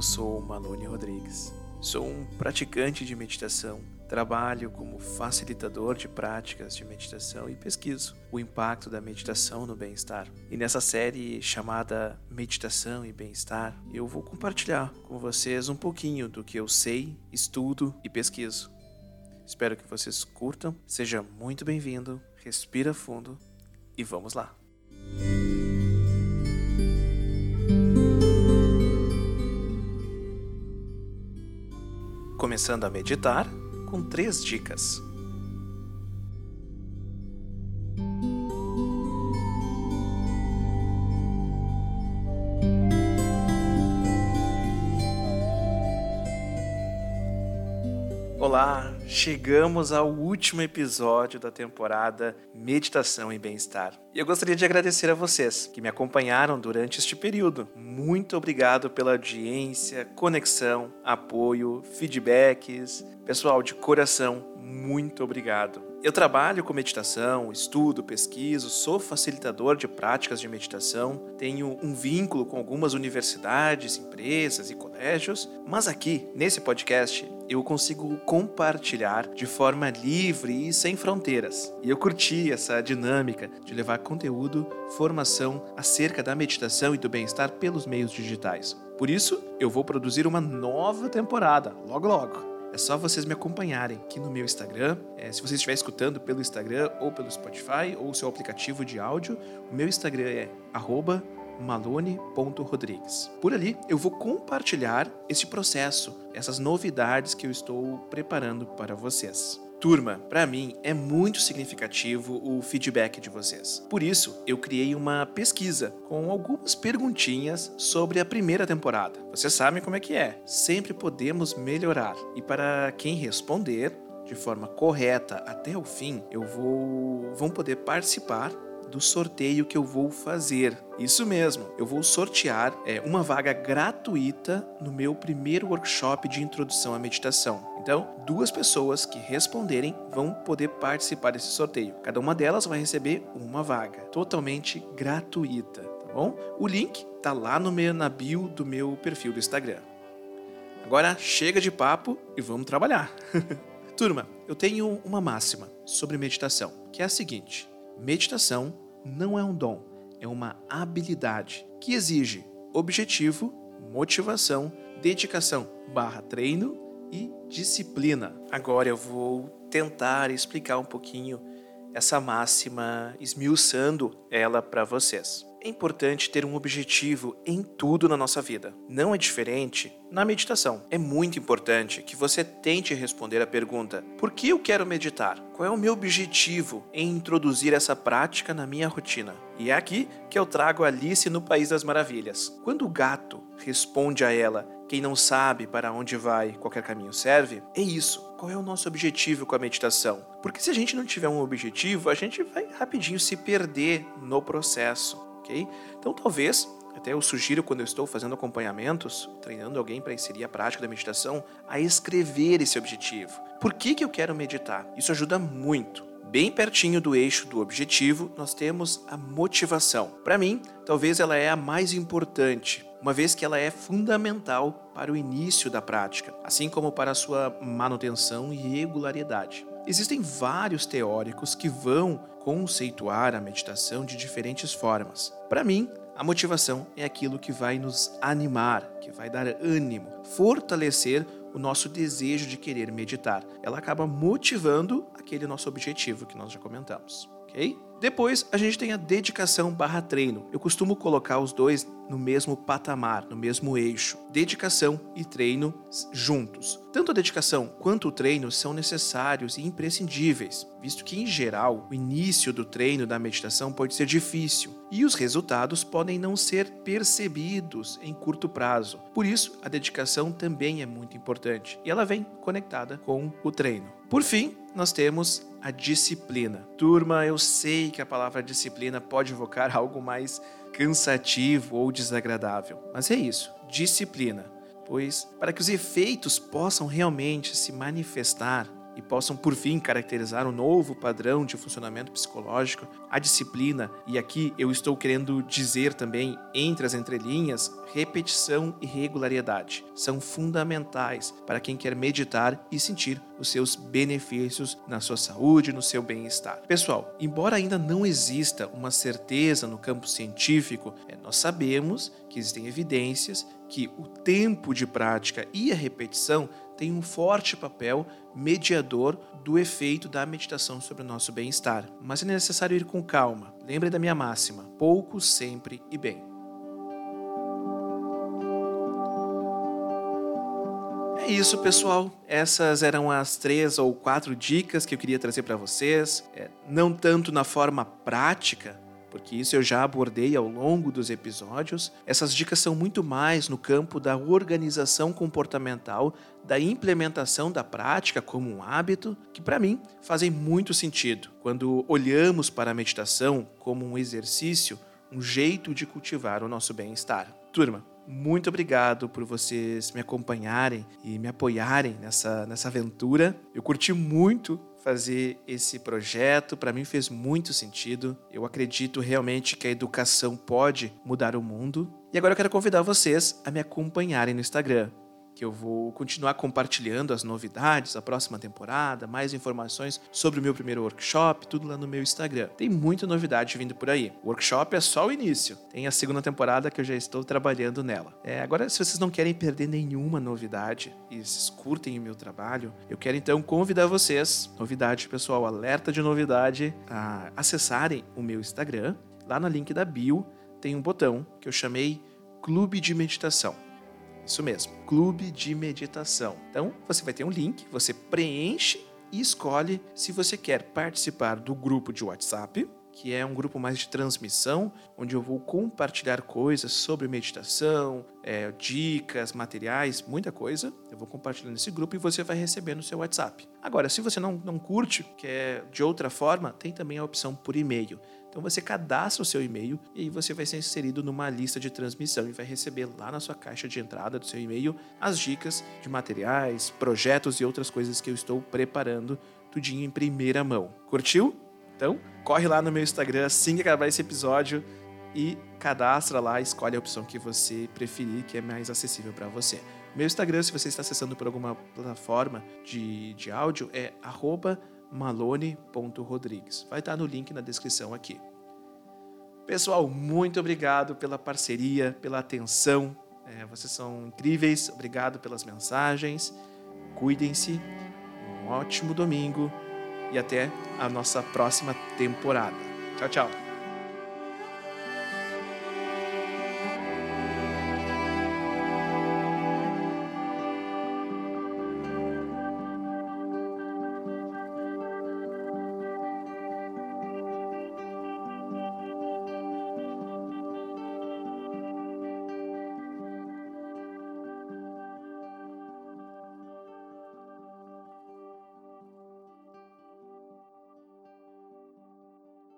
eu sou Malone Rodrigues. Sou um praticante de meditação, trabalho como facilitador de práticas de meditação e pesquiso o impacto da meditação no bem-estar. E nessa série chamada Meditação e Bem-Estar, eu vou compartilhar com vocês um pouquinho do que eu sei, estudo e pesquiso. Espero que vocês curtam, seja muito bem-vindo, respira fundo e vamos lá. Começando a meditar com três dicas. Chegamos ao último episódio da temporada Meditação e Bem-Estar. E eu gostaria de agradecer a vocês que me acompanharam durante este período. Muito obrigado pela audiência, conexão, apoio, feedbacks. Pessoal, de coração, muito obrigado. Eu trabalho com meditação, estudo, pesquiso, sou facilitador de práticas de meditação, tenho um vínculo com algumas universidades, empresas e colégios, mas aqui, nesse podcast, eu consigo compartilhar de forma livre e sem fronteiras. E eu curti essa dinâmica de levar conteúdo, formação acerca da meditação e do bem-estar pelos meios digitais. Por isso, eu vou produzir uma nova temporada, logo logo. É só vocês me acompanharem aqui no meu Instagram. É, se você estiver escutando pelo Instagram ou pelo Spotify ou seu aplicativo de áudio, o meu Instagram é malone.rodrigues. Por ali eu vou compartilhar esse processo, essas novidades que eu estou preparando para vocês. Turma, para mim é muito significativo o feedback de vocês. Por isso, eu criei uma pesquisa com algumas perguntinhas sobre a primeira temporada. Vocês sabem como é que é. Sempre podemos melhorar. E para quem responder de forma correta até o fim, eu vou vão poder participar do sorteio que eu vou fazer. Isso mesmo, eu vou sortear é, uma vaga gratuita no meu primeiro workshop de introdução à meditação. Então, duas pessoas que responderem vão poder participar desse sorteio. Cada uma delas vai receber uma vaga, totalmente gratuita, tá bom? O link tá lá no meu, na bio do meu perfil do Instagram. Agora chega de papo e vamos trabalhar. Turma, eu tenho uma máxima sobre meditação, que é a seguinte: Meditação não é um dom, é uma habilidade que exige objetivo, motivação, dedicação barra treino e disciplina. Agora eu vou tentar explicar um pouquinho essa máxima, esmiuçando ela para vocês. É importante ter um objetivo em tudo na nossa vida. Não é diferente na meditação. É muito importante que você tente responder a pergunta: por que eu quero meditar? Qual é o meu objetivo em introduzir essa prática na minha rotina? E é aqui que eu trago Alice no País das Maravilhas. Quando o gato responde a ela: quem não sabe para onde vai, qualquer caminho serve, é isso. Qual é o nosso objetivo com a meditação? Porque se a gente não tiver um objetivo, a gente vai rapidinho se perder no processo Então, talvez, até eu sugiro quando eu estou fazendo acompanhamentos, treinando alguém para inserir a prática da meditação, a escrever esse objetivo. Por que, que eu quero meditar? Isso ajuda muito. Bem pertinho do eixo do objetivo, nós temos a motivação. Para mim, talvez ela é a mais importante, uma vez que ela é fundamental para o início da prática, assim como para sua manutenção e regularidade. Existem vários teóricos que vão conceituar a meditação de diferentes formas. Para mim, a motivação é aquilo que vai nos animar, que vai dar ânimo, fortalecer o nosso desejo de querer meditar. Ela acaba motivando aquele nosso objetivo que nós já comentamos, ok? Depois, a gente tem a dedicação barra treino. Eu costumo colocar os dois no mesmo patamar, no mesmo eixo. Dedicação e treino juntos. Tanto a dedicação quanto o treino são necessários e imprescindíveis, visto que, em geral, o início do treino da meditação pode ser difícil e os resultados podem não ser percebidos em curto prazo. Por isso, a dedicação também é muito importante e ela vem conectada com o treino. Por fim, nós temos a disciplina. Turma, eu sei que a palavra disciplina pode evocar algo mais cansativo ou desagradável, mas é isso, disciplina. Pois, para que os efeitos possam realmente se manifestar e possam, por fim, caracterizar um novo padrão de funcionamento psicológico, a disciplina, e aqui eu estou querendo dizer também, entre as entrelinhas, repetição e regularidade, são fundamentais para quem quer meditar e sentir os seus benefícios na sua saúde, no seu bem-estar. Pessoal, embora ainda não exista uma certeza no campo científico, é, nós sabemos que existem evidências que o tempo de prática e a repetição têm um forte papel mediador do efeito da meditação sobre o nosso bem-estar. Mas é necessário ir com calma. Lembre da minha máxima: pouco, sempre e bem. É isso, pessoal. Essas eram as três ou quatro dicas que eu queria trazer para vocês. É, não tanto na forma prática, porque isso eu já abordei ao longo dos episódios. Essas dicas são muito mais no campo da organização comportamental, da implementação da prática como um hábito, que para mim fazem muito sentido quando olhamos para a meditação como um exercício, um jeito de cultivar o nosso bem-estar. Turma, muito obrigado por vocês me acompanharem e me apoiarem nessa, nessa aventura. Eu curti muito fazer esse projeto. Para mim fez muito sentido. Eu acredito realmente que a educação pode mudar o mundo. E agora eu quero convidar vocês a me acompanharem no Instagram que eu vou continuar compartilhando as novidades da próxima temporada, mais informações sobre o meu primeiro workshop, tudo lá no meu Instagram. Tem muita novidade vindo por aí. O workshop é só o início. Tem a segunda temporada que eu já estou trabalhando nela. É, agora, se vocês não querem perder nenhuma novidade e vocês curtem o meu trabalho, eu quero então convidar vocês, novidade pessoal, alerta de novidade, a acessarem o meu Instagram. Lá no link da bio tem um botão que eu chamei Clube de Meditação. Isso mesmo, clube de meditação. Então, você vai ter um link, você preenche e escolhe se você quer participar do grupo de WhatsApp, que é um grupo mais de transmissão, onde eu vou compartilhar coisas sobre meditação, é, dicas, materiais, muita coisa. Eu vou compartilhando nesse grupo e você vai receber no seu WhatsApp. Agora, se você não, não curte, quer de outra forma, tem também a opção por e-mail. Então você cadastra o seu e-mail e aí você vai ser inserido numa lista de transmissão e vai receber lá na sua caixa de entrada do seu e-mail as dicas de materiais, projetos e outras coisas que eu estou preparando tudinho em primeira mão. Curtiu? Então, corre lá no meu Instagram assim que acabar esse episódio e cadastra lá, escolhe a opção que você preferir, que é mais acessível para você. Meu Instagram, se você está acessando por alguma plataforma de, de áudio, é malone.rodrigues. Vai estar no link na descrição aqui. Pessoal, muito obrigado pela parceria, pela atenção. É, vocês são incríveis. Obrigado pelas mensagens. Cuidem-se. Um ótimo domingo e até a nossa próxima temporada. Tchau, tchau.